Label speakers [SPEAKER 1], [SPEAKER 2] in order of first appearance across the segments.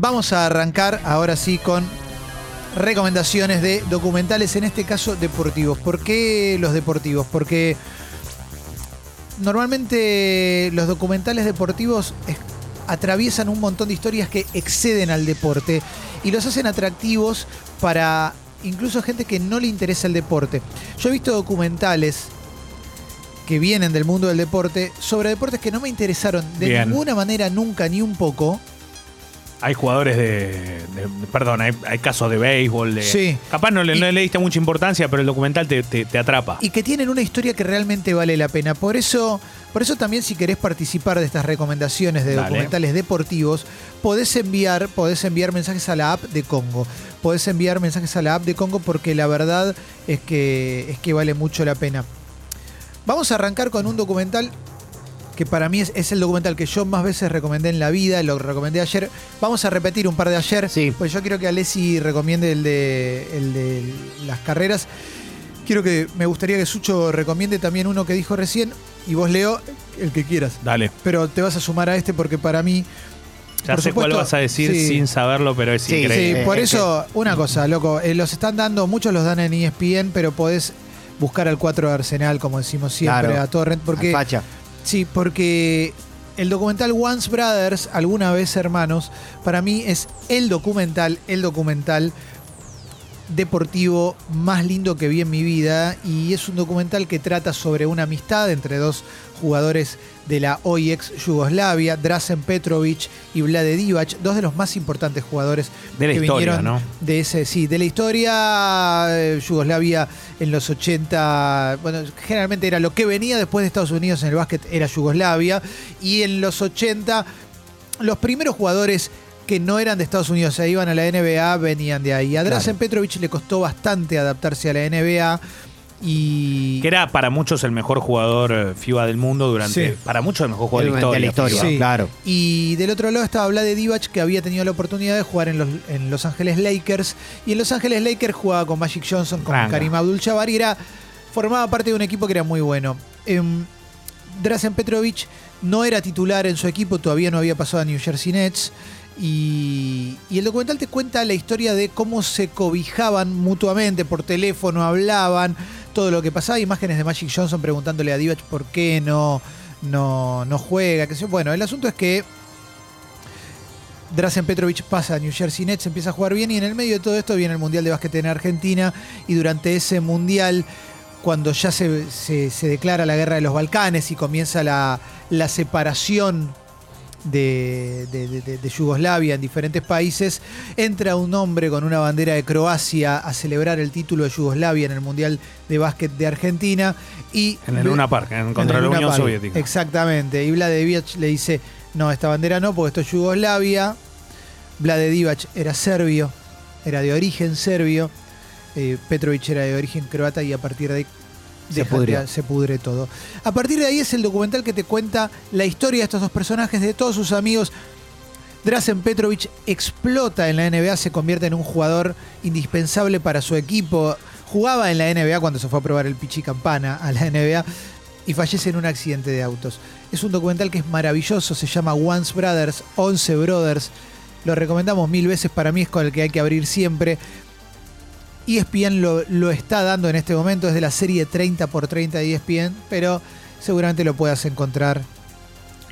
[SPEAKER 1] Vamos a arrancar ahora sí con recomendaciones de documentales, en este caso deportivos. ¿Por qué los deportivos? Porque normalmente los documentales deportivos es- atraviesan un montón de historias que exceden al deporte y los hacen atractivos para incluso gente que no le interesa el deporte. Yo he visto documentales que vienen del mundo del deporte sobre deportes que no me interesaron de
[SPEAKER 2] Bien.
[SPEAKER 1] ninguna manera nunca ni un poco.
[SPEAKER 2] Hay jugadores de. de- perdón, hay, hay casos de béisbol. De,
[SPEAKER 1] Sí.
[SPEAKER 2] Capaz no le,
[SPEAKER 1] Y-
[SPEAKER 2] no le diste mucha importancia, pero el documental te, te- te atrapa.
[SPEAKER 1] y que tienen una historia que realmente vale la pena. Por eso, por eso también si querés participar de estas recomendaciones de
[SPEAKER 2] Dale.
[SPEAKER 1] documentales deportivos, podés enviar, podés enviar mensajes a la app de Congo. Podés enviar mensajes a la app de Congo porque la verdad es que, es que vale mucho la pena. Vamos a arrancar con un documental que para mí es, es el documental que yo más veces recomendé en la vida, lo recomendé ayer. Vamos a repetir un par de ayer,
[SPEAKER 3] Sí.
[SPEAKER 1] pues yo quiero que Alessi recomiende el de, el de las carreras. Quiero que, me gustaría que Sucho recomiende también uno que dijo recién, y vos Leo, el que quieras.
[SPEAKER 2] Dale.
[SPEAKER 1] Pero te vas a sumar a este porque para mí...
[SPEAKER 2] Ya
[SPEAKER 1] Por
[SPEAKER 2] sé cuál vas a decir
[SPEAKER 1] sí.
[SPEAKER 2] sin saberlo, pero es
[SPEAKER 3] Sí,
[SPEAKER 2] increíble.
[SPEAKER 1] Sí, por
[SPEAKER 3] es
[SPEAKER 1] eso, una cosa, loco, eh, los están dando, muchos los dan en ESPN, pero podés buscar al 4 de Arsenal, como decimos siempre,
[SPEAKER 3] Claro.
[SPEAKER 1] a Torrent, porque... Sí, porque el documental Once Brothers, alguna vez hermanos, para mí es el documental, el documental deportivo más lindo que vi en mi vida y es un documental que trata sobre una amistad entre dos jugadores de la hoy ex Yugoslavia, Drazen Petrovic y Vlade Divac, dos de los más importantes jugadores
[SPEAKER 2] De la
[SPEAKER 1] que
[SPEAKER 2] historia,
[SPEAKER 1] vinieron
[SPEAKER 2] ¿no?
[SPEAKER 1] de ese, sí, de la historia eh, Yugoslavia en los 80, bueno, generalmente era lo que venía después de Estados Unidos en el básquet era Yugoslavia y en los 80 los primeros jugadores que no eran de Estados Unidos, se iban a la NBA, venían de ahí. A Drazen Petrovic le costó bastante adaptarse a la NBA y
[SPEAKER 2] Que era para muchos el mejor jugador eh, FIBA del mundo durante.
[SPEAKER 1] Sí.
[SPEAKER 2] Para muchos el mejor jugador de la
[SPEAKER 3] De la
[SPEAKER 2] historia.
[SPEAKER 1] Sí.
[SPEAKER 3] claro.
[SPEAKER 1] Y del otro lado estaba Vlade Divac, que había tenido la oportunidad de jugar en los, en Los Ángeles Lakers. Y en Los Ángeles Lakers jugaba con Magic Johnson, con
[SPEAKER 2] Ranga.
[SPEAKER 1] Karim Abdul-Jabbar y era, formaba parte de un equipo que era muy bueno. Em, Drazen Petrovic no era titular en su equipo, todavía no había pasado a New Jersey Nets. Y, y el documental te cuenta la historia de cómo se cobijaban mutuamente, por teléfono hablaban, todo lo que pasaba, imágenes de Magic Johnson preguntándole a Divac por qué no, no, no juega. Bueno, el asunto es que Drazen Petrovic pasa a New Jersey Nets, empieza a jugar bien y en el medio de todo esto viene el Mundial de Básquet en Argentina y durante ese Mundial, cuando ya se, se- se declara la guerra de los Balcanes y comienza la, la separación de, de- de- de- de Yugoslavia en diferentes países, entra un hombre con una bandera de Croacia a celebrar el título de Yugoslavia en el Mundial de Básquet de Argentina y...
[SPEAKER 2] En el Luna Park, en- contra
[SPEAKER 1] en
[SPEAKER 2] la Unión
[SPEAKER 1] Park.
[SPEAKER 2] Soviética.
[SPEAKER 1] Exactamente. Y Vlade Divac le dice, no, esta bandera no, porque esto es Yugoslavia. Vlade Divac era serbio, era de origen serbio. Eh, Petrovic era de origen croata y a partir de ahí
[SPEAKER 3] Se pudrió.
[SPEAKER 1] se pudre todo. A partir de ahí es el documental que te cuenta la historia de estos dos personajes, de todos sus amigos. Drazen Petrovic explota en la NBA, se convierte en un jugador indispensable para su equipo. Jugaba en la NBA cuando se fue a probar el Pichi Campana a la NBA y fallece en un accidente de autos. Es un documental que es maravilloso, se llama Once Brothers, 11 Brothers. Lo recomendamos mil veces, para mí es con el que hay que abrir siempre. ESPN lo, lo está dando en este momento, es de la serie 30x30 de ESPN, pero seguramente lo puedas encontrar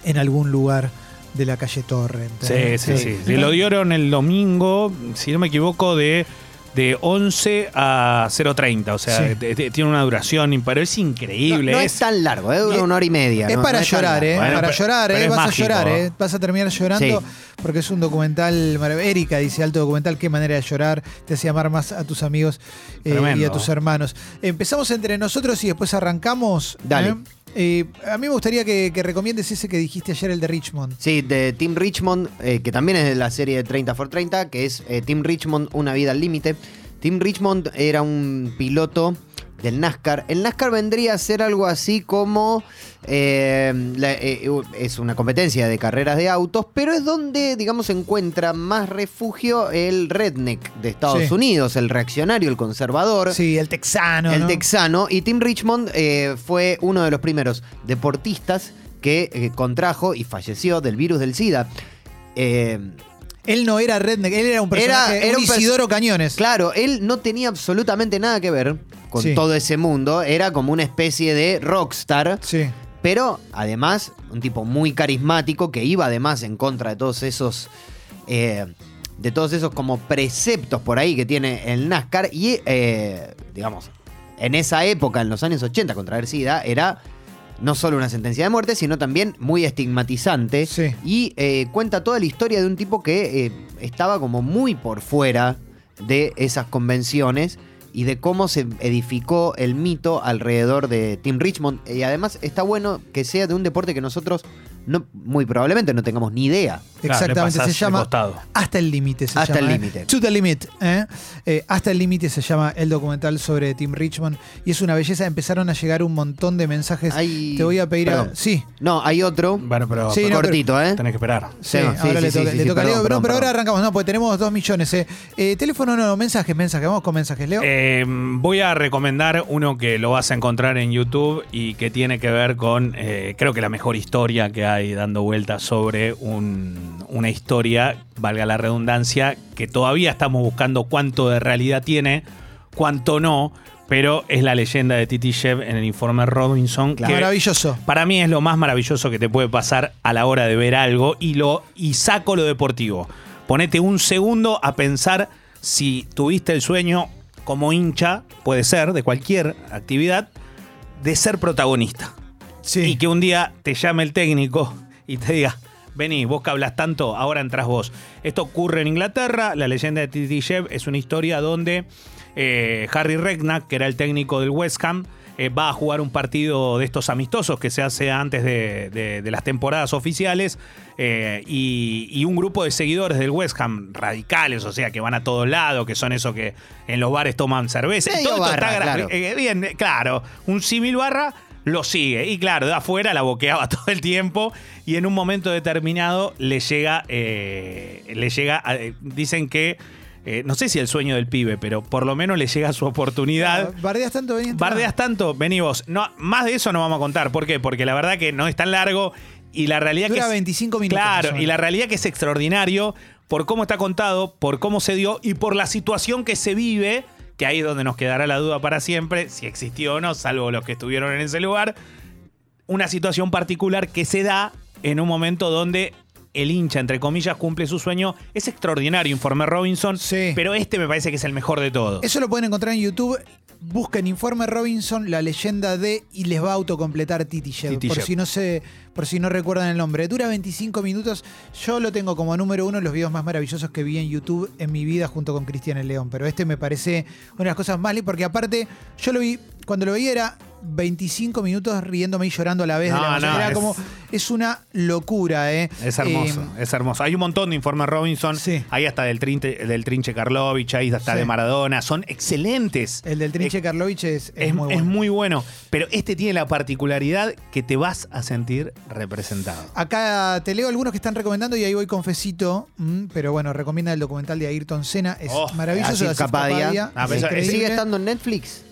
[SPEAKER 1] en algún lugar de la calle Torrent.
[SPEAKER 2] Sí,
[SPEAKER 1] ¿eh?
[SPEAKER 2] sí, sí. Sí, Lo dieron el domingo, si no me equivoco, de, de 11 a 0.30. O sea,
[SPEAKER 1] Sí.
[SPEAKER 2] tiene una duración, pero es increíble.
[SPEAKER 3] no
[SPEAKER 2] es,
[SPEAKER 3] es tan largo, ¿eh? dura
[SPEAKER 1] Y-
[SPEAKER 3] una hora y media.
[SPEAKER 1] Es
[SPEAKER 3] no-
[SPEAKER 1] para
[SPEAKER 3] no
[SPEAKER 1] llorar,
[SPEAKER 3] largo.
[SPEAKER 1] ¿eh?
[SPEAKER 2] Bueno,
[SPEAKER 1] para
[SPEAKER 2] pero-
[SPEAKER 1] llorar,
[SPEAKER 2] pero
[SPEAKER 1] ¿eh?
[SPEAKER 2] es
[SPEAKER 1] Vas
[SPEAKER 2] mágico,
[SPEAKER 1] a llorar,
[SPEAKER 2] ¿eh?
[SPEAKER 1] ¿eh? Vas a terminar llorando
[SPEAKER 3] Sí.
[SPEAKER 1] porque es un documental maravilloso. Erika dice, alto documental, qué manera de llorar. Te hace amar más a tus amigos eh, y a tus hermanos. Empezamos entre nosotros y después arrancamos.
[SPEAKER 3] Dale.
[SPEAKER 1] ¿Eh? A mí me gustaría que, recomiendes ese que dijiste ayer, el de Richmond.
[SPEAKER 3] Sí, de Team Richmond, eh, que también es de la serie 30 x 30, que es eh, Team Richmond, una vida al límite. Team Richmond era un piloto del NASCAR. El NASCAR vendría a ser algo así como... eh, la- eh, es una competencia de carreras de autos, pero es donde, digamos, encuentra más refugio el redneck de Estados
[SPEAKER 1] Sí.
[SPEAKER 3] Unidos, el reaccionario, el conservador.
[SPEAKER 1] Sí, el texano.
[SPEAKER 3] el
[SPEAKER 1] ¿no?
[SPEAKER 3] texano. Y Tim Richmond eh, fue uno de los primeros deportistas que contrajo y falleció del virus del SIDA.
[SPEAKER 1] Él no era Redneck, él era un personaje,
[SPEAKER 3] era
[SPEAKER 1] un Isidoro Cañones.
[SPEAKER 3] Claro, él no tenía absolutamente nada que ver con
[SPEAKER 1] Sí.
[SPEAKER 3] todo ese mundo. Era como una especie de rockstar.
[SPEAKER 1] Sí.
[SPEAKER 3] Pero además, un tipo muy carismático que iba además en contra de todos esos. eh, de todos esos como preceptos por ahí que tiene el NASCAR. Y eh, digamos, en esa época, en los años 80, contraer SIDA, era no solo una sentencia de muerte, sino también muy estigmatizante.
[SPEAKER 1] Sí.
[SPEAKER 3] Y eh, cuenta toda la historia de un tipo que eh, estaba como muy por fuera de esas convenciones y de cómo se edificó el mito alrededor de Team Richmond. Y además está bueno que sea de un deporte que nosotros no, muy probablemente no tengamos ni idea.
[SPEAKER 2] Claro,
[SPEAKER 1] Exactamente, se llama. Hasta el límite se
[SPEAKER 3] Hasta
[SPEAKER 1] llama.
[SPEAKER 3] el
[SPEAKER 1] ¿eh?
[SPEAKER 3] límite.
[SPEAKER 1] To the limit. ¿eh? Eh, Hasta el límite se llama el documental sobre Tim Richmond. Y es una belleza. Empezaron a llegar un montón de mensajes.
[SPEAKER 3] Hay-
[SPEAKER 1] Te voy a pedir a. Sí.
[SPEAKER 3] No, hay otro.
[SPEAKER 2] Bueno, pero
[SPEAKER 1] Sí, no,
[SPEAKER 3] cortito, ¿eh?
[SPEAKER 2] tenés que esperar.
[SPEAKER 1] Sí,
[SPEAKER 3] Sí, sí,
[SPEAKER 1] ahora
[SPEAKER 3] sí,
[SPEAKER 1] le toca,
[SPEAKER 3] sí,
[SPEAKER 1] le
[SPEAKER 3] sí,
[SPEAKER 1] toca a Leo,
[SPEAKER 3] perdón,
[SPEAKER 1] pero,
[SPEAKER 3] perdón,
[SPEAKER 1] pero ahora arrancamos, no, porque tenemos dos millones. Eh. Eh, teléfono no, mensajes, mensajes, vamos con mensajes, Leo.
[SPEAKER 2] Eh, voy a recomendar uno que lo vas a encontrar en YouTube y que tiene que ver con, eh, creo que la mejor historia que hay dando vueltas sobre un- una historia, valga la redundancia, que todavía estamos buscando cuánto de realidad tiene, cuánto no, pero es la leyenda de Titi Shev en el informe Robinson. que
[SPEAKER 1] Maravilloso.
[SPEAKER 2] para mí es lo más maravilloso que te puede pasar a la hora de ver algo y, lo, y saco lo deportivo. Ponete un segundo a pensar si tuviste el sueño como hincha, puede ser, de cualquier actividad, de ser protagonista.
[SPEAKER 1] Sí.
[SPEAKER 2] Y que un día te llame el técnico y te diga, vení, vos que hablas tanto, ahora entras vos. Esto ocurre en Inglaterra, la leyenda de Titi Shev es una historia donde eh, Harry Regnack, que era el técnico del West Ham, eh, va a jugar un partido de estos amistosos que se hace antes de, de- de las temporadas oficiales eh, y, y un grupo de seguidores del West Ham radicales, o sea, que van a todos lados, que son esos que en los bares toman cerveza. Todo esto está
[SPEAKER 3] claro.
[SPEAKER 2] eh, bien, claro, un símil barra lo sigue. Y claro, de afuera la boqueaba todo el tiempo y en un momento determinado le llega, eh, le llega, a- eh, dicen que, eh, no sé si el sueño del pibe, pero por lo menos le llega su oportunidad.
[SPEAKER 1] Bardeas tanto, vení.
[SPEAKER 2] Bardeas tanto, vení vos. No, más de eso no vamos a contar. ¿Por qué? Porque la verdad que no es tan largo y la realidad
[SPEAKER 1] Dura
[SPEAKER 2] que es-
[SPEAKER 1] 25 minutos,
[SPEAKER 2] Claro, y la realidad que es extraordinario por cómo está contado, por cómo se dio y por la situación que se vive, que ahí es donde nos quedará la duda para siempre, si existió o no, salvo los que estuvieron en ese lugar. Una situación particular que se da en un momento donde el hincha, entre comillas, cumple su sueño. Es extraordinario, informe Robinson,
[SPEAKER 1] Sí.
[SPEAKER 2] pero este me parece que es el mejor de todos.
[SPEAKER 1] Eso lo pueden encontrar en YouTube. Busquen Informe Robinson, la leyenda de, y les va a autocompletar Titi por si no se, por si no recuerdan el nombre. Dura 25 minutos. Yo lo tengo como número uno de los videos más maravillosos que vi en YouTube en mi vida junto con Cristian el León. Pero este me parece una de las cosas más porque aparte, yo lo vi, cuando lo vi era 25 minutos riéndome y llorando a la vez. de la
[SPEAKER 2] No, no,
[SPEAKER 1] era
[SPEAKER 2] es-
[SPEAKER 1] como, es una locura, ¿eh?
[SPEAKER 2] Es hermoso,
[SPEAKER 1] Eh,
[SPEAKER 2] es hermoso. Hay un montón de informes Robinson.
[SPEAKER 1] Sí.
[SPEAKER 2] Hay hasta del trinche, del trinche Karlovich, hay hasta
[SPEAKER 1] Sí.
[SPEAKER 2] de Maradona. Son excelentes.
[SPEAKER 1] el del Trinche Karlovich es, es
[SPEAKER 2] Es,
[SPEAKER 1] muy
[SPEAKER 2] es
[SPEAKER 1] bueno.
[SPEAKER 2] muy bueno. Pero este tiene la particularidad que te vas a sentir representado.
[SPEAKER 1] Acá te leo algunos que están recomendando y ahí voy confesito, mm, pero bueno, recomienda el documental de Ayrton Senna, es
[SPEAKER 2] Oh,
[SPEAKER 1] maravilloso.
[SPEAKER 3] Asif
[SPEAKER 1] de Asif
[SPEAKER 3] Kapadia.
[SPEAKER 1] Kapadia,
[SPEAKER 2] Ah,
[SPEAKER 1] es.
[SPEAKER 3] ¿Sigue estando en Netflix?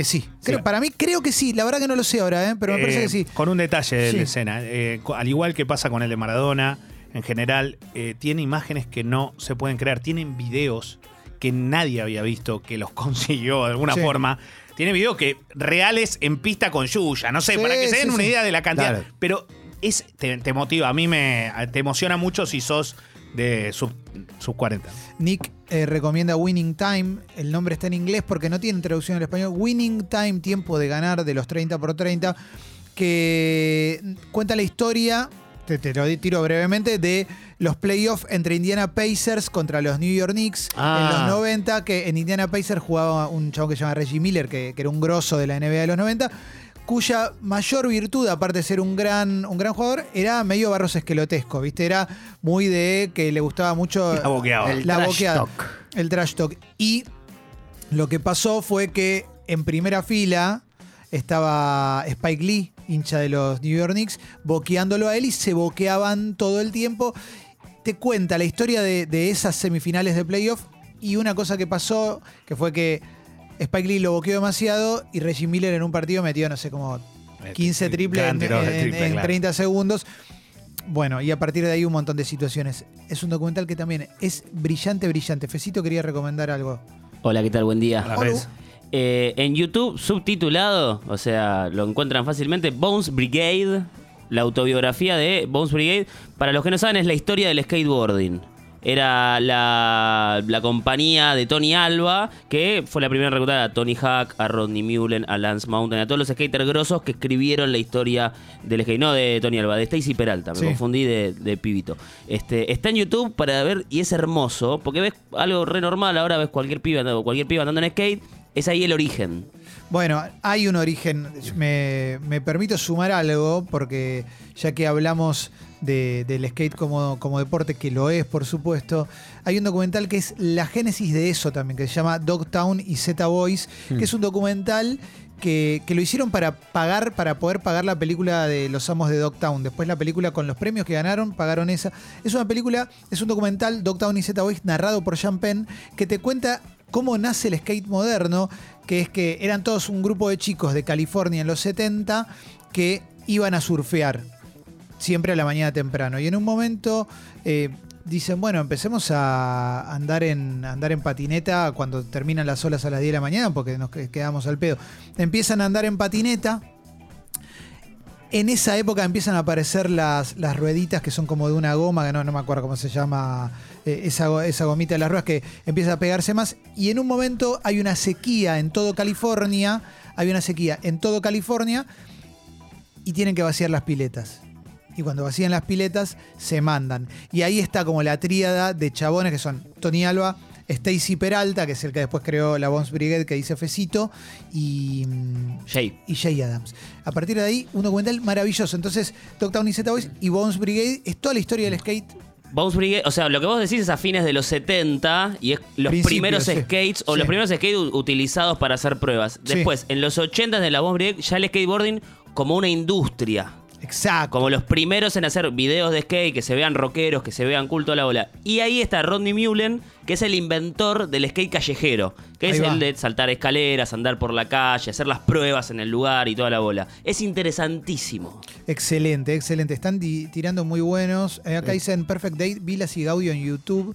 [SPEAKER 1] Eh, sí,
[SPEAKER 2] Sí.
[SPEAKER 1] Creo- para mí creo que sí, la verdad que no lo sé ahora, ¿eh? pero me parece
[SPEAKER 2] Eh,
[SPEAKER 1] que sí.
[SPEAKER 2] Con un detalle de la escena. eh, al igual que pasa con el de Maradona, en general, tiene imágenes que no se pueden crear. Tienen videos que nadie había visto que los consiguió de alguna forma. Tiene videos que reales en pista con Yuya, no sé,
[SPEAKER 1] Sí,
[SPEAKER 2] para que se den
[SPEAKER 1] sí,
[SPEAKER 2] una
[SPEAKER 1] sí.
[SPEAKER 2] idea de la cantidad.
[SPEAKER 3] Claro.
[SPEAKER 2] Pero es, te, te motiva, a mí me te emociona mucho si sos de sub, sub 40.
[SPEAKER 1] Nick eh, recomienda Winning Time, el nombre está en inglés porque no tiene traducción al español. Winning Time, tiempo de ganar de los 30 por 30, que cuenta la historia, te, te lo tiro brevemente, de los playoffs entre Indiana Pacers contra los New York Knicks
[SPEAKER 3] Ah.
[SPEAKER 1] en los 90, que en Indiana Pacers jugaba un chavo que se llama Reggie Miller, que, que era un grosso de la NBA de los 90 cuya mayor virtud, aparte de ser un gran, un gran jugador, era medio barros esquelotesco, ¿viste? Era muy de que le gustaba mucho
[SPEAKER 2] La boqueaba.
[SPEAKER 3] El
[SPEAKER 1] la
[SPEAKER 3] trash
[SPEAKER 1] boqueada.
[SPEAKER 3] talk.
[SPEAKER 1] El trash talk. Y lo que pasó fue que en primera fila estaba Spike Lee, hincha de los New York Knicks, boqueándolo a él y se boqueaban todo el tiempo. Te cuenta la historia de, de esas semifinales de playoff y una cosa que pasó, que fue que Spike Lee lo boqueó demasiado y Reggie Miller en un partido metió, no sé, como 15 triples
[SPEAKER 2] Gran
[SPEAKER 1] en, en-
[SPEAKER 2] triple,
[SPEAKER 1] en
[SPEAKER 2] claro.
[SPEAKER 1] 30 segundos. Bueno, y a partir de ahí un montón de situaciones. Es un documental que también es brillante, brillante. Fecito quería recomendar algo.
[SPEAKER 4] Hola, ¿qué tal? Buen día.
[SPEAKER 1] Hola.
[SPEAKER 4] Eh, en YouTube, subtitulado, o sea, lo encuentran fácilmente, Bones Brigade, la autobiografía de Bones Brigade. Para los que no saben, es la historia del skateboarding. Era la, la compañía de Tony Alba, que fue la primera reclutada a Tony Hawk, a Rodney Mullen, a Lance Mountain, a todos los skaters grosos que escribieron la historia del skate. No de Tony Alba, de Stacy Peralta, me
[SPEAKER 1] Sí.
[SPEAKER 4] confundí de, de pibito. Este, está en YouTube para ver y es hermoso, porque ves algo re normal, ahora ves cualquier pibe andando, cualquier pibe andando en skate, es ahí el origen.
[SPEAKER 1] Bueno, hay un origen. Me, me permito sumar algo, porque ya que hablamos de- del skate como, como deporte, que lo es, por supuesto, hay un documental que es la génesis de eso también, que se llama Dogtown y Z Boys, que es un documental que, que lo hicieron para pagar, para poder pagar la película de Los Amos de Dogtown. Después la película con los premios que ganaron, pagaron esa. Es una película, es un documental, Dogtown y Z Boys, narrado por Sean Penn, que te cuenta cómo nace el skate moderno, que es que eran todos un grupo de chicos de California en los 70 que iban a surfear siempre a la mañana temprano. Y en un momento eh, dicen, bueno, empecemos a andar en, andar en patineta cuando terminan las olas a las 10 de la mañana, porque nos que- quedamos al pedo. Empiezan a andar en patineta. En esa época empiezan a aparecer las, las rueditas que son como de una goma, que no, no me acuerdo cómo se llama, eh, esa, esa gomita de las ruedas que empieza a pegarse más. Y en un momento hay una sequía en todo California, hay una sequía en todo California y tienen que vaciar las piletas. Y cuando vacían las piletas, se mandan. Y ahí está como la tríada de chabones que son Tony Alba, Stacy Peralta, que es el que después creó la Bones Brigade que dice Fecito, y, mm,
[SPEAKER 4] Jay.
[SPEAKER 1] y Jay Adams. A partir de ahí, un documental maravilloso. Entonces, Dogtown y Z Boys y Bones Brigade es toda la historia del skate.
[SPEAKER 4] Bones Brigade, o sea, lo que vos decís es a fines de los 70 y es los primeros
[SPEAKER 1] sí.
[SPEAKER 4] skates o
[SPEAKER 1] Sí.
[SPEAKER 4] los primeros skates utilizados para hacer pruebas.
[SPEAKER 1] Sí.
[SPEAKER 4] Después, en los 80 de la Bones Brigade, ya el skateboarding como una industria.
[SPEAKER 1] Exacto.
[SPEAKER 4] Como los primeros en hacer videos de skate, que se vean rockeros, que se vean culto a la bola. Y ahí está Rodney Mullen, que es el inventor del skate callejero, que
[SPEAKER 1] Ahí
[SPEAKER 4] es
[SPEAKER 1] va.
[SPEAKER 4] el de saltar escaleras, andar por la calle, hacer las pruebas en el lugar y toda la bola. Es interesantísimo.
[SPEAKER 1] Excelente, excelente. Están ti- tirando muy buenos. Eh, acá dicen Perfect Date, Vilas y Gaudio en YouTube.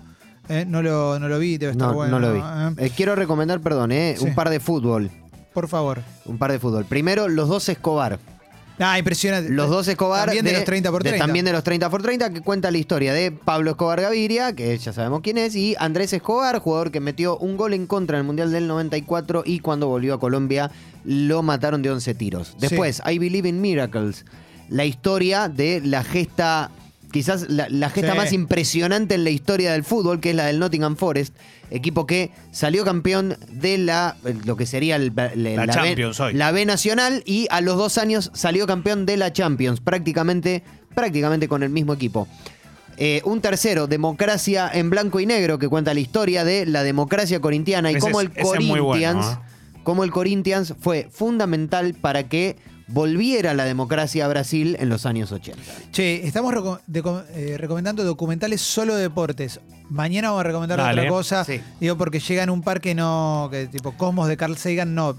[SPEAKER 1] Eh, no, lo, no lo vi, debe estar
[SPEAKER 3] No,
[SPEAKER 1] bueno.
[SPEAKER 3] no lo vi.
[SPEAKER 1] Eh,
[SPEAKER 3] Eh, quiero recomendar, perdón, eh,
[SPEAKER 1] Sí.
[SPEAKER 3] un par de fútbol.
[SPEAKER 1] por favor.
[SPEAKER 3] Un par de fútbol. Primero, los dos Escobar.
[SPEAKER 1] Ah, impresionante.
[SPEAKER 3] Los dos Escobar.
[SPEAKER 1] También de, los 30 por
[SPEAKER 3] de-
[SPEAKER 1] 30.
[SPEAKER 3] también de los 30 por 30, que cuenta la historia de Pablo Escobar Gaviria, que ya sabemos quién es, y Andrés Escobar, jugador que metió un gol en contra en el Mundial del 94 y cuando volvió a Colombia lo mataron de 11 tiros. Después, I Believe in Miracles. La historia de la gesta, quizás la, la gesta
[SPEAKER 1] Sí.
[SPEAKER 3] más impresionante en la historia del fútbol, que es la del Nottingham Forest, equipo que salió campeón de la, lo que sería el- la,
[SPEAKER 2] La
[SPEAKER 3] B-
[SPEAKER 2] Champions hoy.
[SPEAKER 3] la B Nacional y a los dos años salió campeón de la Champions, prácticamente, prácticamente con el mismo equipo. Eh, un tercero, Democracia en Blanco y Negro, que cuenta la historia de la democracia corintiana y
[SPEAKER 2] Ese
[SPEAKER 3] cómo el
[SPEAKER 2] bueno,
[SPEAKER 3] Corinthians,
[SPEAKER 2] ¿eh?
[SPEAKER 3] cómo el Corinthians fue fundamental para que volviera la democracia a Brasil en los años 80.
[SPEAKER 1] Che, estamos reco- de- eh, recomendando documentales solo de deportes. Mañana vamos a recomendar
[SPEAKER 2] Dale.
[SPEAKER 1] otra cosa.
[SPEAKER 3] Sí.
[SPEAKER 1] Digo, porque llegan un par que no, que tipo Cosmos de Carl Sagan, no.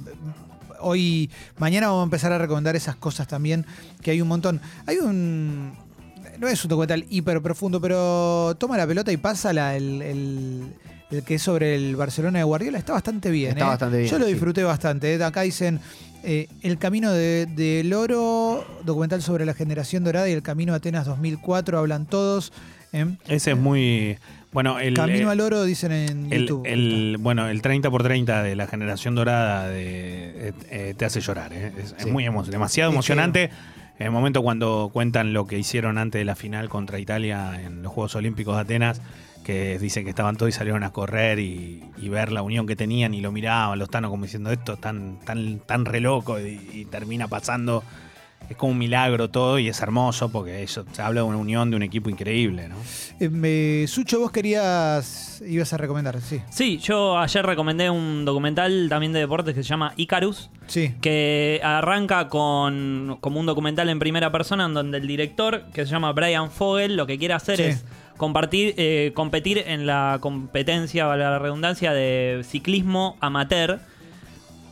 [SPEAKER 1] Hoy, mañana vamos a empezar a recomendar esas cosas también, que hay un montón. Hay un. No es un documental hiper profundo, pero toma la pelota y pasa la, el, el- el que es sobre el Barcelona de Guardiola. Está bastante bien.
[SPEAKER 3] Está
[SPEAKER 1] ¿eh?
[SPEAKER 3] bastante bien,
[SPEAKER 1] Yo lo
[SPEAKER 3] sí.
[SPEAKER 1] disfruté bastante. ¿eh? Acá dicen eh, El Camino de- del Oro, documental sobre la generación dorada y El Camino a Atenas 2004, hablan todos. ¿eh?
[SPEAKER 2] Ese es muy. Bueno, el.
[SPEAKER 1] Camino
[SPEAKER 2] eh,
[SPEAKER 1] al Oro dicen en
[SPEAKER 2] el,
[SPEAKER 1] YouTube.
[SPEAKER 2] el- bueno, el 30 por 30 de la generación dorada de, te hace llorar. Es, muy emo- demasiado
[SPEAKER 1] Es que-
[SPEAKER 2] emocionante. En el momento cuando cuentan lo que hicieron antes de la final contra Italia en los Juegos Olímpicos de Atenas, que dicen que estaban todos y salieron a correr y, y ver la unión que tenían y lo miraban los tanos como diciendo esto tan, tan, tan re loco y, y termina pasando. Es como un milagro todo y es hermoso porque eso se habla de una unión de un equipo increíble, ¿no?
[SPEAKER 1] Eh, me- Sucho, vos querías. ibas a recomendar, sí.
[SPEAKER 5] Sí, yo ayer recomendé un documental también de deportes que se llama Icarus,
[SPEAKER 1] Sí.
[SPEAKER 5] que arranca con como un documental en primera persona en donde el director, que se llama Brian Fogel, lo que quiere hacer
[SPEAKER 1] Sí.
[SPEAKER 5] es compartir, eh, competir en la competencia, la redundancia, de ciclismo amateur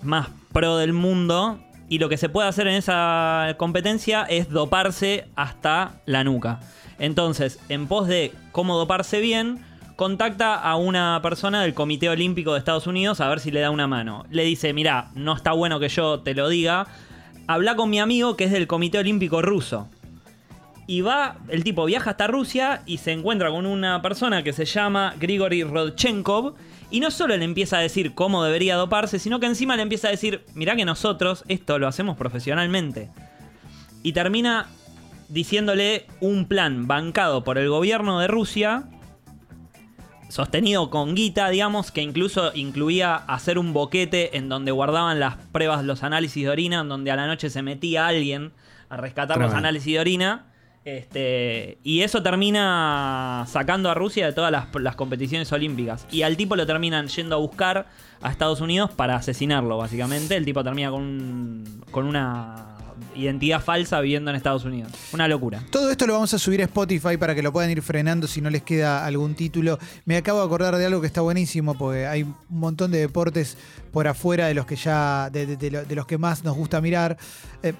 [SPEAKER 5] más pro del mundo. Y lo que se puede hacer en esa competencia es doparse hasta la nuca. Entonces, en pos de cómo doparse bien, contacta a una persona del Comité Olímpico de Estados Unidos a ver si le da una mano. Le dice, mira, no está bueno que yo te lo diga, habla con mi amigo que es del Comité Olímpico ruso. Y va, el tipo viaja hasta Rusia y se encuentra con una persona que se llama Grigory Rodchenkov. Y no solo le empieza a decir cómo debería doparse, sino que encima le empieza a decir, mirá que nosotros esto lo hacemos profesionalmente. Y termina diciéndole un plan bancado por el gobierno de Rusia, sostenido con guita, digamos, que incluso incluía hacer un boquete en donde guardaban las pruebas, los análisis de orina, en donde a la noche se metía alguien a rescatar los análisis de orina. Este, y eso termina sacando a Rusia de todas las, competiciones olímpicas. Y al tipo lo terminan yendo a buscar a Estados Unidos para asesinarlo, básicamente. El tipo termina con, un- con una identidad falsa viviendo en Estados Unidos. Una locura.
[SPEAKER 1] Todo esto lo vamos a subir a Spotify para que lo puedan ir frenando si no les queda algún título. Me acabo de acordar de algo que está buenísimo, porque hay un montón de deportes por afuera de los que ya, de los que más nos gusta mirar. Eh,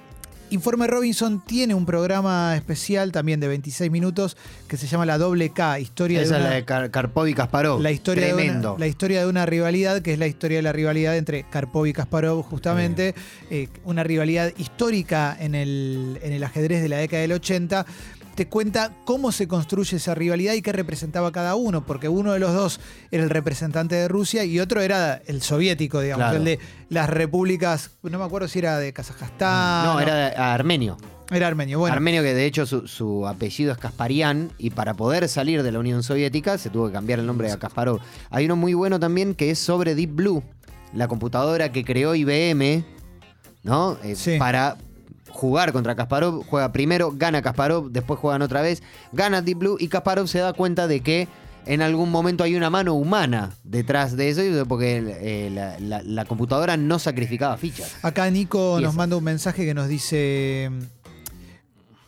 [SPEAKER 1] Informe Robinson tiene un programa especial también de 26 minutos que se llama La Doble K, historia
[SPEAKER 3] Esa
[SPEAKER 1] de
[SPEAKER 3] es
[SPEAKER 1] una-
[SPEAKER 3] la de Kar- Karpov y Kasparov.
[SPEAKER 1] la historia, de
[SPEAKER 3] Tremendo.
[SPEAKER 1] una, la historia de una rivalidad, que es la historia de la rivalidad entre Karpov y Kasparov, justamente. eh, una rivalidad histórica en el, en el ajedrez de la década del 80. Te cuenta cómo se construye esa rivalidad y qué representaba cada uno, porque uno de los dos era el representante de Rusia y otro era el soviético, digamos,
[SPEAKER 3] Claro.
[SPEAKER 1] el de las repúblicas, no me acuerdo si era de Kazajstán.
[SPEAKER 3] no,
[SPEAKER 1] o-
[SPEAKER 3] era de- armenio.
[SPEAKER 1] era armenio. Bueno,
[SPEAKER 3] Armenio que de hecho su, su apellido es Kasparian y para poder salir de la Unión Soviética se tuvo que cambiar el nombre a Kasparov. Hay uno muy bueno también que es sobre Deep Blue, la computadora que creó IBM, ¿no? Eh,
[SPEAKER 1] Sí.
[SPEAKER 3] Para jugar contra Kasparov, juega primero, gana Kasparov, después juegan otra vez, gana Deep Blue y Kasparov se da cuenta de que en algún momento hay una mano humana detrás de eso, porque eh, la, la- la computadora no sacrificaba fichas.
[SPEAKER 1] Acá Nico nos manda un mensaje que nos dice,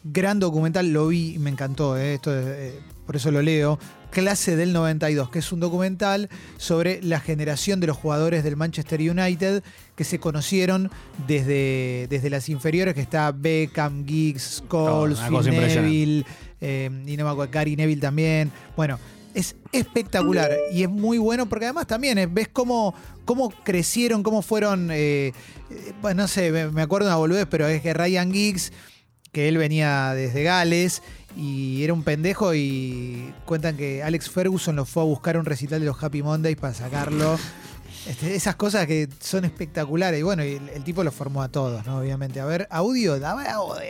[SPEAKER 1] gran documental, lo vi y me encantó, eh, esto es, eh, por eso lo leo, Clase del 92, que es un documental sobre la generación de los jugadores del Manchester United que se conocieron desde, desde las inferiores, que está Beckham, Giggs, Scholes,
[SPEAKER 2] una
[SPEAKER 1] Phil. Neville, eh, y no me acuerdo, Gary Neville también. Bueno, es espectacular y es muy bueno porque además también eh, ves cómo, cómo crecieron, cómo fueron, eh, eh, no sé, me, acuerdo de una boludez, pero es que Ryan Giggs, que él venía desde Gales y era un pendejo y cuentan que Alex Ferguson lo fue a buscar un recital de los Happy Mondays para sacarlo. Este, esas cosas que son espectaculares y bueno, el, tipo los formó a todos, ¿no? Obviamente. A ver, audio, dame audio.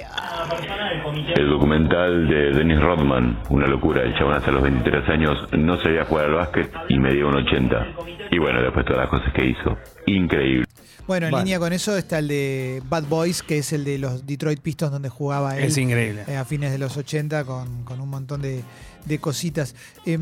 [SPEAKER 6] El documental de Dennis Rodman, una locura, el chabón hasta los 23 años no sabía jugar al básquet y medía un 80. Y bueno, después todas las cosas que hizo. Increíble.
[SPEAKER 1] Bueno, en
[SPEAKER 3] Bueno.
[SPEAKER 1] línea con eso está el de Bad Boys, que es el de los Detroit Pistons donde jugaba él.
[SPEAKER 2] Es increíble.
[SPEAKER 1] eh, a fines de los 80 con, con un montón de, de cositas. Eh,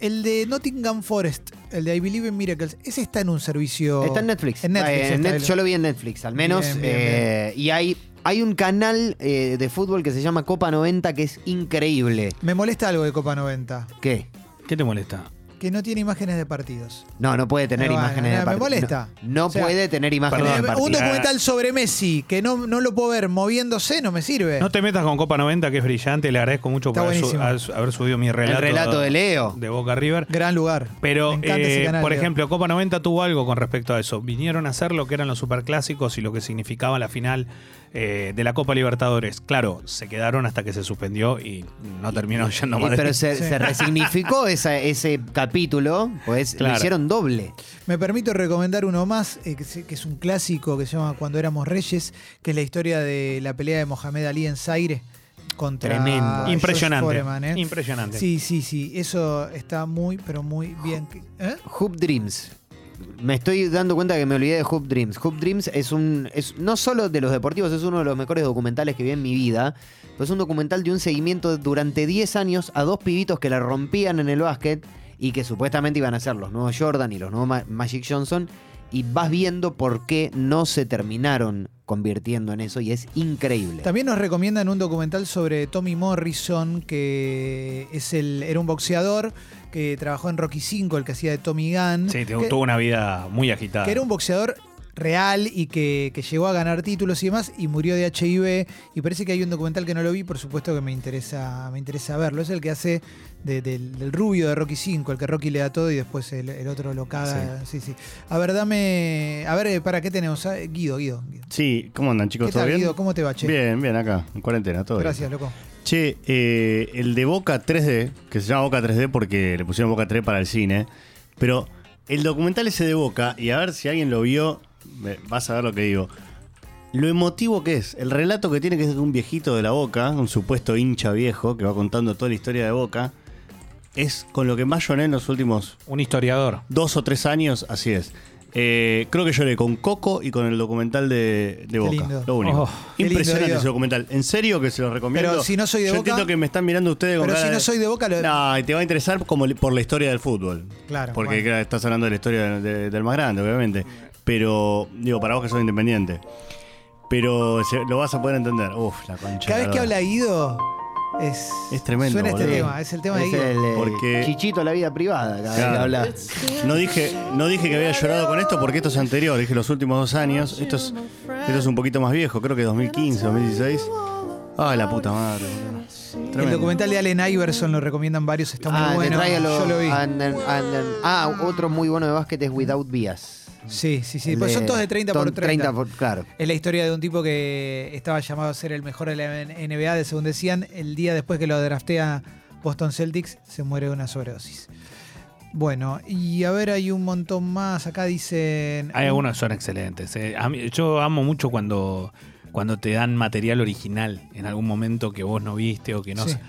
[SPEAKER 1] el de Nottingham Forest, el de I Believe in Miracles, ese está en un servicio.
[SPEAKER 3] Está en Netflix.
[SPEAKER 1] En Netflix.
[SPEAKER 3] Eh, en Net- yo lo vi en Netflix, al menos.
[SPEAKER 1] Bien, bien,
[SPEAKER 3] eh, Y hay, hay un canal eh, de fútbol que se llama Copa 90 que es increíble.
[SPEAKER 1] Me molesta algo de Copa 90,
[SPEAKER 3] ¿Qué?
[SPEAKER 2] ¿Qué te molesta?
[SPEAKER 1] Que no tiene imágenes de partidos.
[SPEAKER 3] No, no puede tener
[SPEAKER 1] No,
[SPEAKER 3] imágenes
[SPEAKER 1] no,
[SPEAKER 3] de
[SPEAKER 1] me
[SPEAKER 3] partido.
[SPEAKER 1] molesta.
[SPEAKER 3] No, no
[SPEAKER 1] O sea,
[SPEAKER 3] puede tener imágenes
[SPEAKER 2] perdón,
[SPEAKER 3] de
[SPEAKER 1] Eh,
[SPEAKER 3] partido.
[SPEAKER 1] un documental sobre Messi, que no, no lo puedo ver moviéndose, no me sirve.
[SPEAKER 2] No te metas con Copa 90, que es brillante. Le agradezco mucho
[SPEAKER 1] Está
[SPEAKER 2] por haber, su- subido mi relato.
[SPEAKER 3] relato de Leo.
[SPEAKER 2] De Boca River.
[SPEAKER 1] Gran lugar.
[SPEAKER 2] Pero,
[SPEAKER 1] Me
[SPEAKER 2] eh,
[SPEAKER 1] canal,
[SPEAKER 2] por
[SPEAKER 1] Leo.
[SPEAKER 2] ejemplo, Copa 90 tuvo algo con respecto a eso. Vinieron a hacer lo que eran los superclásicos y lo que significaba la final eh, de la Copa Libertadores. Claro, se quedaron hasta que se suspendió y no terminó yendo más.
[SPEAKER 3] pero se,
[SPEAKER 1] Sí.
[SPEAKER 3] se resignificó esa- ese capítulo, pues
[SPEAKER 2] Claro.
[SPEAKER 3] lo hicieron doble.
[SPEAKER 1] Me permito recomendar uno más, eh, que, es un clásico que se llama Cuando éramos reyes, que es la historia de la pelea de Mohamed Ali en Zaire contra
[SPEAKER 3] Tremendo.
[SPEAKER 2] Impresionante.
[SPEAKER 1] Foreman, ¿eh?
[SPEAKER 2] Impresionante.
[SPEAKER 1] Sí, sí, sí, eso está muy, pero muy bien. ¿Eh?
[SPEAKER 3] Hoop Dreams. Me estoy dando cuenta que me olvidé de Hoop Dreams. Hoop Dreams es un. Es, no solo de los deportivos, es uno de los mejores documentales que vi en mi vida. Pero es un documental de un seguimiento durante 10 años a dos pibitos que la rompían en el básquet y que supuestamente iban a ser los nuevos Jordan y los nuevos Ma- Magic Johnson. Y vas viendo por qué no se terminaron convirtiendo en eso y es increíble.
[SPEAKER 1] También nos recomiendan un documental sobre Tommy Morrison, que es el, era un boxeador que trabajó en Rocky V, el que hacía de Tommy Gunn.
[SPEAKER 2] Sí,
[SPEAKER 1] que,
[SPEAKER 2] tuvo una vida muy agitada.
[SPEAKER 1] que era un boxeador real y que, que llegó a ganar títulos y demás y murió de HIV y parece que hay un documental que no lo vi, por supuesto que me interesa, me interesa verlo. Es el que hace de- del, del rubio de Rocky 5, el que Rocky le da todo y después el, el otro lo caga. Sí. sí, A ver, dame. A ver, eh, ¿para qué tenemos? Ah, Guido, Guido. Guido.
[SPEAKER 7] Sí, ¿cómo andan chicos?
[SPEAKER 1] ¿Qué
[SPEAKER 7] ¿Todo
[SPEAKER 1] tal,
[SPEAKER 7] bien?
[SPEAKER 1] Guido? ¿Cómo te va, che?
[SPEAKER 7] Bien, bien, acá, en cuarentena, todo bien.
[SPEAKER 1] Gracias, loco.
[SPEAKER 7] Che, eh, el de Boca 3D, que se llama Boca 3D porque le pusieron Boca 3 para el cine, pero el documental ese de Boca, y a ver si alguien lo vio, vas a ver lo que digo. Lo emotivo que es, el relato que tiene que es de un viejito de la Boca, un supuesto hincha viejo que va contando toda la historia de Boca, es con lo que más lloré en los últimos
[SPEAKER 2] Un historiador.
[SPEAKER 7] dos o tres años, así es. Eh, creo que lloré con Coco y con el documental de, de Boca.
[SPEAKER 1] lindo.
[SPEAKER 7] Lo único.
[SPEAKER 2] Oh,
[SPEAKER 1] lindo,
[SPEAKER 7] Impresionante
[SPEAKER 1] Guido.
[SPEAKER 7] ese documental. En serio que se lo recomiendo.
[SPEAKER 1] Pero si no soy de
[SPEAKER 7] Yo
[SPEAKER 1] Boca-
[SPEAKER 7] entiendo que me están mirando ustedes con
[SPEAKER 1] Pero si no soy de Boca, lo-
[SPEAKER 7] No, y te va a interesar como por la historia del fútbol.
[SPEAKER 1] Claro,
[SPEAKER 7] Porque
[SPEAKER 1] bueno.
[SPEAKER 7] estás hablando de la historia de- de- del más grande, obviamente. Pero, digo, para vos que sos independiente. Pero se- lo vas a poder entender. Uf, la concha.
[SPEAKER 1] Cada
[SPEAKER 7] de
[SPEAKER 1] vez que
[SPEAKER 7] la
[SPEAKER 1] habla Guido, es.
[SPEAKER 7] Es tremendo,
[SPEAKER 1] Suena este
[SPEAKER 7] boludo.
[SPEAKER 1] tema, es el tema de
[SPEAKER 3] Es
[SPEAKER 1] Guido.
[SPEAKER 3] el eh,
[SPEAKER 7] Porque-
[SPEAKER 3] chichito a la vida privada, cada vez que
[SPEAKER 7] Claro.
[SPEAKER 3] habla.
[SPEAKER 7] No dije, no dije que había llorado con esto porque esto es anterior, dije los últimos dos años. Esto es, esto es un poquito más viejo, creo que 2015, 2016. Ay, la puta madre. boludo.
[SPEAKER 1] El
[SPEAKER 7] Tremendo.
[SPEAKER 1] documental de Allen Iverson lo recomiendan varios, está muy
[SPEAKER 3] Ah,
[SPEAKER 1] bueno. Yo lo vi.
[SPEAKER 3] Ah, otro muy bueno de básquet es Without Bias.
[SPEAKER 1] Sí, sí, sí. Pues
[SPEAKER 3] de-
[SPEAKER 1] son todos de 30 por
[SPEAKER 3] son
[SPEAKER 1] 30.
[SPEAKER 3] por- claro.
[SPEAKER 1] Es la historia de un tipo que estaba llamado a ser el mejor de la NBA, de según decían, el día después que lo draftea Boston Celtics, se muere de una sobredosis. Bueno, y a ver, hay un montón más. Acá dicen.
[SPEAKER 2] Hay algunos que son excelentes. eh. A mí- yo amo mucho cuando, cuando te dan material original en algún momento que vos no viste o que no
[SPEAKER 1] Sí.
[SPEAKER 2] sé.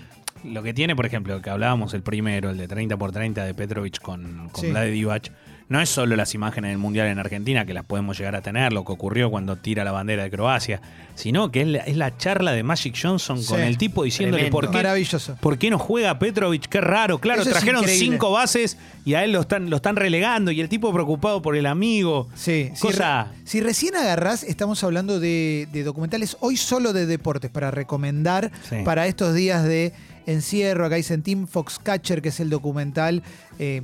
[SPEAKER 2] Lo que tiene, por ejemplo, que hablábamos el primero, el de 30 por 30 de Petrovic con, con
[SPEAKER 1] Sí.
[SPEAKER 2] Vlade Divac, no es solo las imágenes del Mundial en Argentina, que las podemos llegar a tener, lo que ocurrió cuando tira la bandera de Croacia, sino que es la, es la charla de Magic Johnson con
[SPEAKER 1] Sí.
[SPEAKER 2] el tipo diciéndole
[SPEAKER 3] Tremendo.
[SPEAKER 2] por qué,
[SPEAKER 1] Maravilloso.
[SPEAKER 2] ¿Por qué no juega Petrovic? Qué raro. Claro,
[SPEAKER 1] Eso
[SPEAKER 2] trajeron cinco bases y a él lo están, lo están relegando y el tipo preocupado por el amigo.
[SPEAKER 1] Sí, si,
[SPEAKER 2] Cosa-
[SPEAKER 1] re- si recién agarrás, estamos hablando de, de documentales hoy solo de deportes para recomendar
[SPEAKER 2] Sí.
[SPEAKER 1] para estos días de encierro. Acá dicen Team Foxcatcher, que es el documental eh,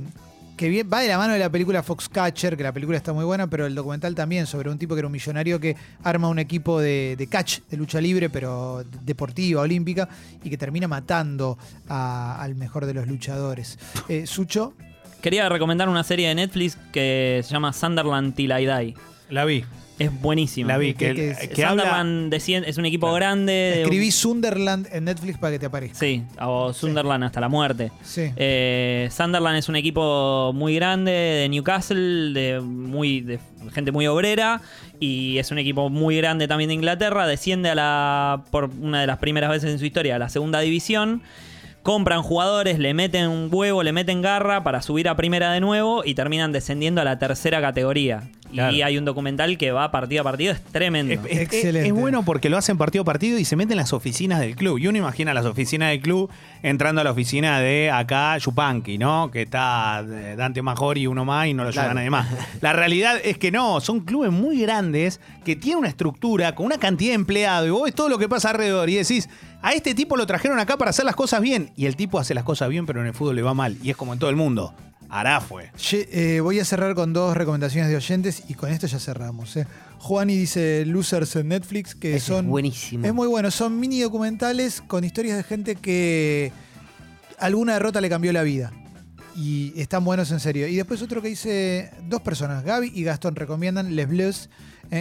[SPEAKER 1] que bien- va de la mano de la película Foxcatcher, que la película está muy buena, pero el documental también sobre un tipo que era un millonario que arma un equipo de, de catch, de lucha libre, pero deportiva, olímpica, y que termina matando a- al mejor de los luchadores. Eh, Sucho,
[SPEAKER 5] Quería recomendar una serie de Netflix que se llama Sunderland Till I Die.
[SPEAKER 2] La vi.
[SPEAKER 5] Es buenísima.
[SPEAKER 2] La vi.
[SPEAKER 1] ¿Qué-
[SPEAKER 2] Que,
[SPEAKER 1] es?
[SPEAKER 2] que habla.
[SPEAKER 5] Es un equipo grande. de-
[SPEAKER 1] escribí Sunderland en Netflix para que te aparezca.
[SPEAKER 5] Sí, o Sunderland hasta la muerte.
[SPEAKER 1] Sí.
[SPEAKER 5] Eh, Sunderland es un equipo muy grande de Newcastle, de, muy, de gente muy obrera, y es un equipo muy grande también de Inglaterra. Desciende a la, por una de las primeras veces en su historia a la segunda división. Compran jugadores, le meten un huevo, le meten garra para subir a primera de nuevo y terminan descendiendo a la tercera categoría.
[SPEAKER 2] Claro.
[SPEAKER 5] Y hay un documental que va partido a partido, es tremendo.
[SPEAKER 2] Es, es-
[SPEAKER 1] Excelente.
[SPEAKER 2] es bueno porque lo hacen partido a partido y se meten en las oficinas del club. Y uno imagina las oficinas del club entrando a la oficina de acá Yupanqui, ¿no? Que está eh, Dante Majori y uno más y no lo lleva
[SPEAKER 3] Claro.
[SPEAKER 2] nadie más. La realidad es que no, son clubes muy grandes que tienen una estructura con una cantidad de empleados y vos ves todo lo que pasa alrededor y decís, a este tipo lo trajeron acá para hacer las cosas bien. Y el tipo hace las cosas bien, pero en el fútbol le va mal. Y es como en todo el mundo. Hará fue.
[SPEAKER 1] Ye- eh, voy a cerrar con dos recomendaciones de oyentes y con esto ya cerramos. eh. Juani dice Losers en Netflix, que
[SPEAKER 3] Ese es
[SPEAKER 1] son.
[SPEAKER 3] buenísimo.
[SPEAKER 1] Es muy bueno, son mini documentales con historias de gente que alguna derrota le cambió la vida. Y están buenos en serio. Y después otro que dice dos personas, Gaby y Gastón, recomiendan Les Bleus,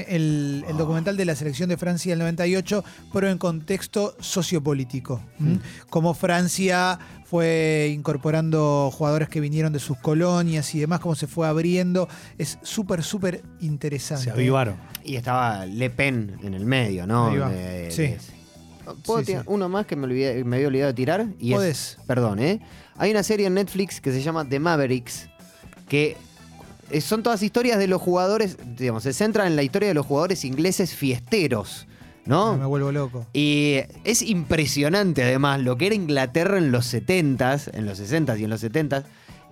[SPEAKER 1] el, el documental de la selección de Francia del 98, pero en contexto sociopolítico. ¿m? Cómo Francia fue incorporando jugadores que vinieron de sus colonias y demás, cómo se fue abriendo. Es súper, súper interesante.
[SPEAKER 2] Se avivaron.
[SPEAKER 3] Y estaba Le Pen en el medio, ¿no?
[SPEAKER 1] Ahí va.
[SPEAKER 3] De-
[SPEAKER 1] Sí.
[SPEAKER 3] de- ¿Puedo
[SPEAKER 1] Sí,
[SPEAKER 3] tirar
[SPEAKER 1] sí.
[SPEAKER 3] uno más que me, olvidé- me había olvidado de tirar? Y es-
[SPEAKER 1] Podés.
[SPEAKER 3] perdón, ¿eh? Hay una serie en Netflix que se llama The Mavericks, que eh, son todas historias de los jugadores, digamos, se centra en la historia de los jugadores ingleses fiesteros,
[SPEAKER 1] No, me
[SPEAKER 3] ¿no?
[SPEAKER 1] vuelvo loco.
[SPEAKER 3] Y es impresionante además lo que era Inglaterra en los 70s, en los 60s y en los 70s.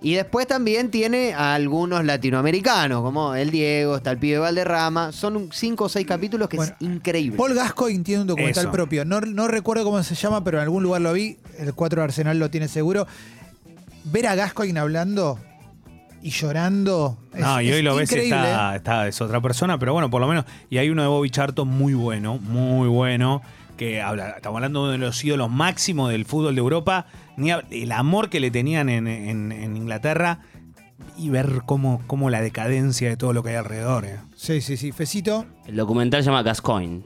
[SPEAKER 3] Y después también tiene a algunos latinoamericanos, como el Diego, está el pibe Valderrama. Son cinco o seis capítulos que
[SPEAKER 1] Bueno,
[SPEAKER 3] es increíble.
[SPEAKER 1] Paul Gascoigne tiene un documental
[SPEAKER 2] Eso.
[SPEAKER 1] propio. No, no recuerdo cómo se llama, pero en algún lugar lo vi. El 4 de Arsenal lo tiene seguro. Ver a Gascoigne hablando y llorando. es-
[SPEAKER 2] No, y
[SPEAKER 1] es
[SPEAKER 2] hoy lo ves, está, está, es otra persona, pero bueno, por lo menos. Y hay uno de Bobby Charlton muy bueno, muy bueno, que habla, estamos hablando de los ídolos máximos del fútbol de Europa, ni el amor que le tenían en, en- en Inglaterra y ver cómo, cómo la decadencia de todo lo que hay alrededor. eh.
[SPEAKER 1] Sí, sí, sí. Fecito,
[SPEAKER 4] El documental se llama Gascoigne.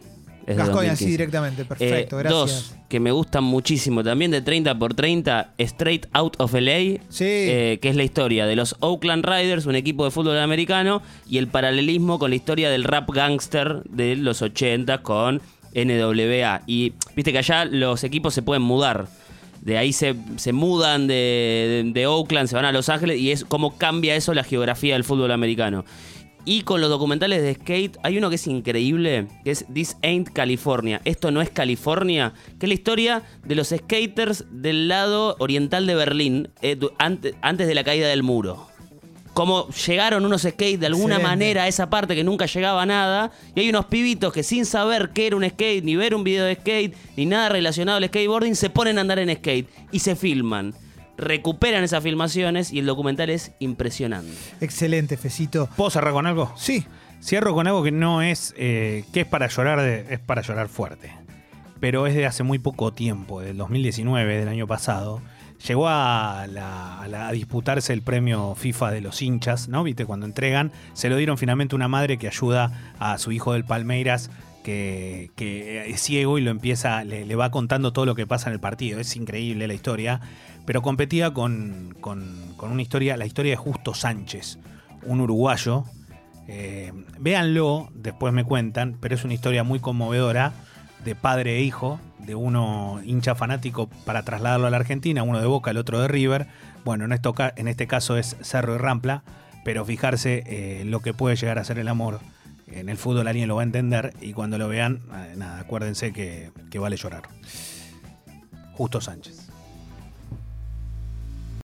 [SPEAKER 4] Es
[SPEAKER 1] Gascoigne así
[SPEAKER 4] 2015.
[SPEAKER 1] directamente. Perfecto,
[SPEAKER 4] Eh,
[SPEAKER 1] gracias.
[SPEAKER 4] Dos que me gustan muchísimo, también de 30 por 30, Straight Out of LA,
[SPEAKER 1] Sí.
[SPEAKER 4] eh, que es la historia de los Oakland Riders, un equipo de fútbol americano, y el paralelismo con la historia del rap gangster de los 80 con NWA. Y viste que allá los equipos se pueden mudar. De ahí se, se mudan de, de- de Oakland, se van a Los Ángeles y es cómo cambia eso la geografía del fútbol americano. Y con los documentales de skate, hay uno que es increíble, que es This Ain't California. Esto no es California, que es la historia de los skaters del lado oriental de Berlín, eh, antes de la caída del muro. Cómo llegaron unos skates de alguna
[SPEAKER 1] Excelente.
[SPEAKER 4] manera a esa parte que nunca llegaba a nada. Y hay unos pibitos que sin saber qué era un skate, ni ver un video de skate, ni nada relacionado al skateboarding, se ponen a andar en skate y se filman. Recuperan esas filmaciones y el documental es impresionante.
[SPEAKER 1] Excelente, Fecito.
[SPEAKER 2] ¿Puedo cerrar con algo?
[SPEAKER 1] Sí,
[SPEAKER 2] Cierro con algo que no es, eh, que es para llorar, de- es para llorar fuerte. Pero es de hace muy poco tiempo, del 2019, del año pasado. Llegó a, la- a la- a disputarse el premio FIFA de los hinchas, ¿no? Viste, cuando entregan, se lo dieron finalmente una madre que ayuda a su hijo del Palmeiras, que, que es ciego y lo empieza, le, va contando todo lo que pasa en el partido. Es increíble la historia. Pero competía con, con- una historia, la historia de Justo Sánchez, un uruguayo eh, véanlo, después me cuentan, pero es una historia muy conmovedora de padre e hijo, de uno hincha fanático para trasladarlo a la Argentina, uno de Boca, el otro de River. Bueno, en, en este caso es Cerro y Rampla, pero fijarse eh, lo que puede llegar a ser el amor. En el fútbol alguien lo va a entender y cuando lo vean, eh, nada, acuérdense que, que vale llorar. Justo Sánchez.